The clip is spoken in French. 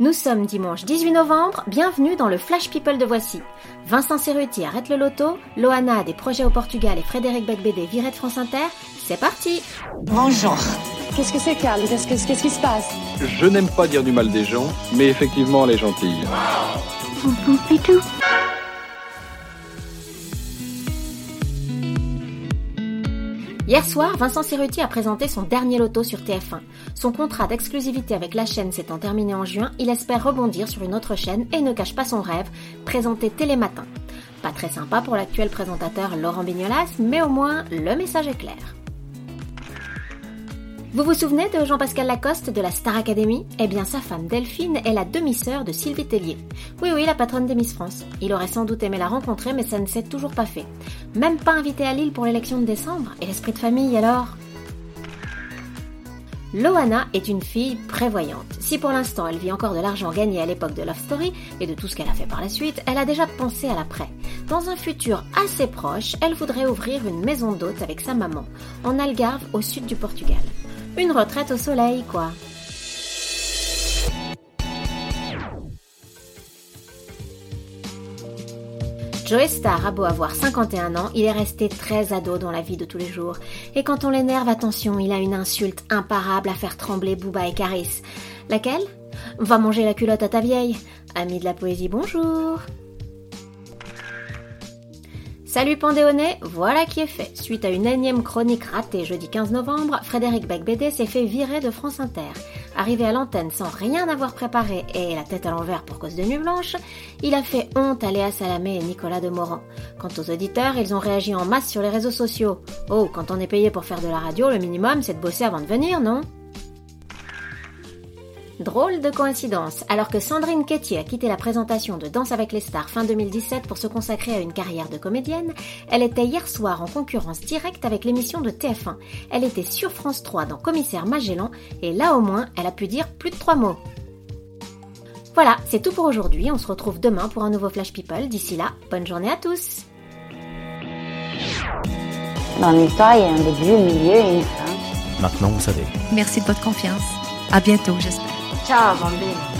Nous sommes dimanche 18 novembre, bienvenue dans le Flash People de Voici. Vincent Cerruti arrête le loto, Loana a des projets au Portugal et Frédéric Becbédé virait de France Inter. C'est parti Bonjour. Qu'est-ce que c'est, Carl Qu'est-ce que- qu'est-ce qui se passe? Je n'aime pas dire du mal des gens, mais effectivement, elle est gentille. Hier soir, Vincent Cerruti a présenté son dernier loto sur TF1. Son contrat d'exclusivité avec la chaîne s'étant terminé en juin, il espère rebondir sur une autre chaîne et ne cache pas son rêve, présenter Télématin. Pas très sympa pour l'actuel présentateur Laurent Bignolas, mais au moins le message est clair. Vous vous souvenez de Jean-Pascal Lacoste de la Star Academy? Eh bien, sa femme Delphine est la demi-sœur de Sylvie Tellier. Oui, oui, la patronne des Miss France. Il aurait sans doute aimé la rencontrer, mais ça ne s'est toujours pas fait. Même pas invité à Lille pour l'élection de décembre? Et l'esprit de famille alors? Loana est une fille prévoyante. Si pour l'instant elle vit encore de l'argent gagné à l'époque de Love Story et de tout ce qu'elle a fait par la suite, elle a déjà pensé à l'après. Dans un futur assez proche, elle voudrait ouvrir une maison d'hôte avec sa maman, en Algarve au sud du Portugal. Une retraite au soleil, quoi. Joe Star a beau avoir 51 ans, il est resté très ado dans la vie de tous les jours. Et quand on l'énerve, attention, il a une insulte imparable à faire trembler Booba et Caris. Laquelle? Va manger la culotte à ta vieille. Ami de la poésie, bonjour. Salut Pandéoné, voilà qui est fait. Suite à une énième chronique ratée jeudi 15 novembre, Frédéric Becbédé s'est fait virer de France Inter. Arrivé à l'antenne sans rien avoir préparé et la tête à l'envers pour cause de nuit blanche, il a fait honte à Léa Salamé et Nicolas Demorand. Quant aux auditeurs, ils ont réagi en masse sur les réseaux sociaux. Oh, quand on est payé pour faire de la radio, le minimum c'est de bosser avant de venir, non? Drôle de coïncidence, alors que Sandrine Quétier a quitté la présentation de Danse avec les stars fin 2017 pour se consacrer à une carrière de comédienne, elle était hier soir en concurrence directe avec l'émission de TF1. Elle était sur France 3 dans Commissaire Magellan et là au moins elle a pu dire plus de trois mots. Voilà, c'est tout pour aujourd'hui, on se retrouve demain pour un nouveau Flash People. D'ici là, bonne journée à tous Dans l'histoire, il y a un début, un milieu et une fin. Maintenant, vous savez. Merci de votre confiance. À bientôt, j'espère. Ciao bambini!